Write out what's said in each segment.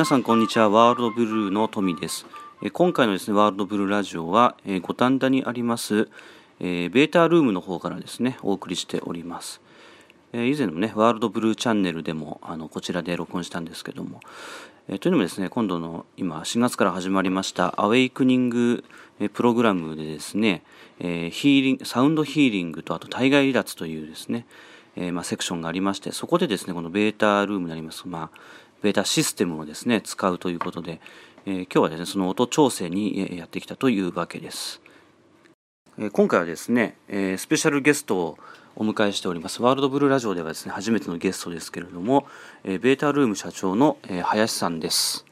皆さんこんにちは。ワールドブルーのトミです。今回のですねワールドブルーラジオは五反田にありますベータルームの方からですねお送りしております。以前のねワールドブルーチャンネルでもあのこちらで録音したんですけどもというのもですね今度の今4月から始まりましたアウェイクニングプログラムでですねヒーリングサウンドヒーリングとあと体外離脱というですねえ、まあ、セクションがありましてそこでですねこのベータルームになります、まあ、ベータシステムをですね使うということで、えー、今日はですねその音調整にやってきたというわけです、えー、今回はですね、えスペシャルゲストをお迎えしております。ワールドブルーラジオではですね初めてのゲストですけれども、えベータルーム社長の、え林さんです、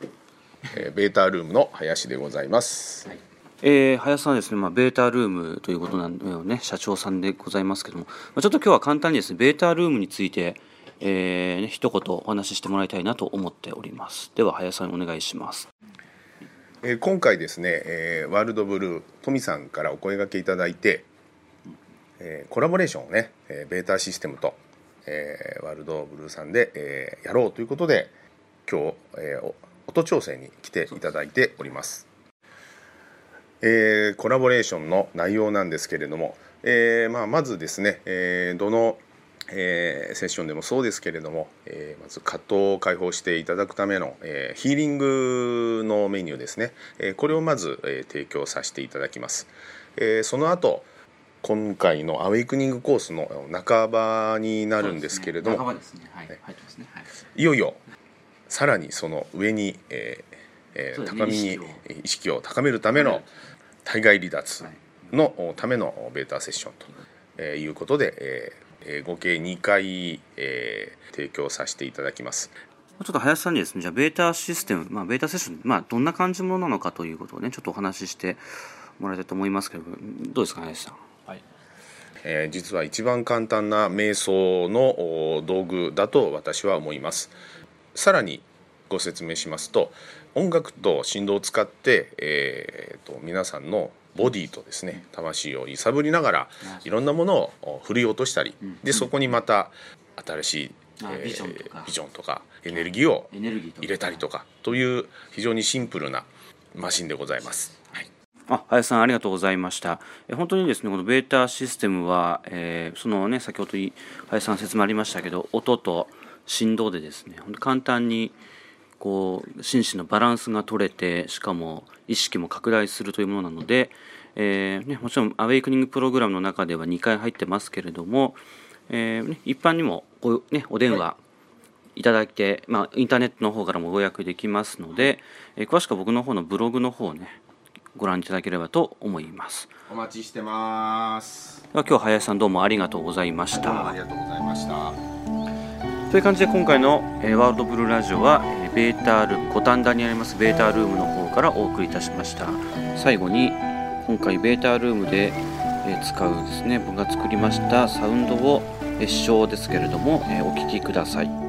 えベータルームの林でございます、はい。えー、林さんですね、まあ、ベータルームということなのよね、社長さんでございますけども、まあ、ちょっと今日は簡単にですね、ベータルームについて、えー、一言お話ししてもらいたいなと思っております。では、林さんお願いします。えー、今回ですね、えー、ワールドブルー、トミさんからお声がけいただいて、えー、コラボレーションをね、えー、ベータシステムと、えー、ワールドブルーさんで、えー、やろうということで、今日、えー、音調整に来ていただいております。えー、コラボレーションの内容なんですけれども、えーまあ、まずですね、えー、どの、えー、セッションでもそうですけれども、えー、まず葛藤を解放していただくための、えー、ヒーリングのメニューですね、えー、これをまず、えー、提供させていただきます。えー、その後今回のアウェイクニングコースの半ばになるんですけれども、い。よいよさらにその上に、えーえー、高みに意識を。高めるための対外離脱のためのベータセッションということで、えー、合計2回、えー、提供させていただきます。ちょっと林さんにですね、じゃあベータシステム、まあ、ベータセッション、まあ、どんな感じものなのかということをね、ちょっとお話ししてもらいたいと思いますけど、どうですか、林さん？はいえー、実は一番簡単な瞑想の道具だと私は思います。さらにご説明しますと音楽と振動を使って、えーと、皆さんのボディとですね魂を揺さぶりながらいろんなものを振り落としたり、でそこにまた新しいえビジョンとか。エネルギーを入れたりとかという非常にシンプルなマシンでございます。はい、あ林さんありがとうございました。え本当にですねこのベータシステムは、えー、そのね先ほど林さん説明ありましたけど音と振動でですね本当簡単にこう心身のバランスが取れてしかも意識も拡大するというものなので、えーね、もちろんアウェイクニングプログラムの中では2回入ってますけれども、えーね、一般にもこう、ね、お電話い。ただいて、まあ、インターネットの方からもご予約できますので、えー、詳しくは僕の方のブログの方をねご覧いただければと思います。お待ちしてます。では今日林さんどうもありがとうございました。ありがとうございました。という感じで今回の、えー、ワールドブルーラジオは、ベータルーム五反田にありますベータルームの方からお送りいたしました。最後に今回ベータルームで使うですね僕が作りましたサウンドを視聴ですけれどもお聴きください。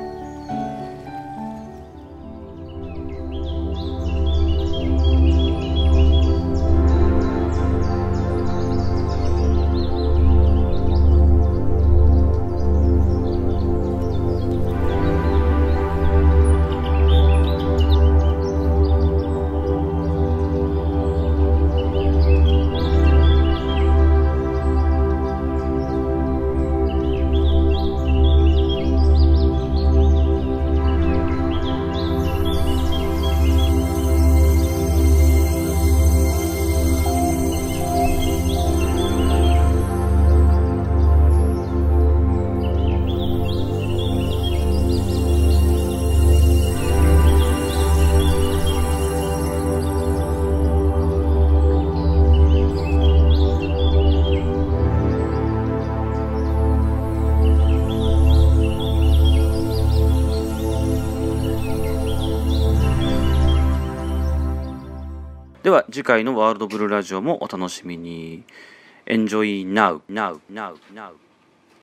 では次回のワールドブルーラジオもお楽しみに。Enjoy now, now, now, now.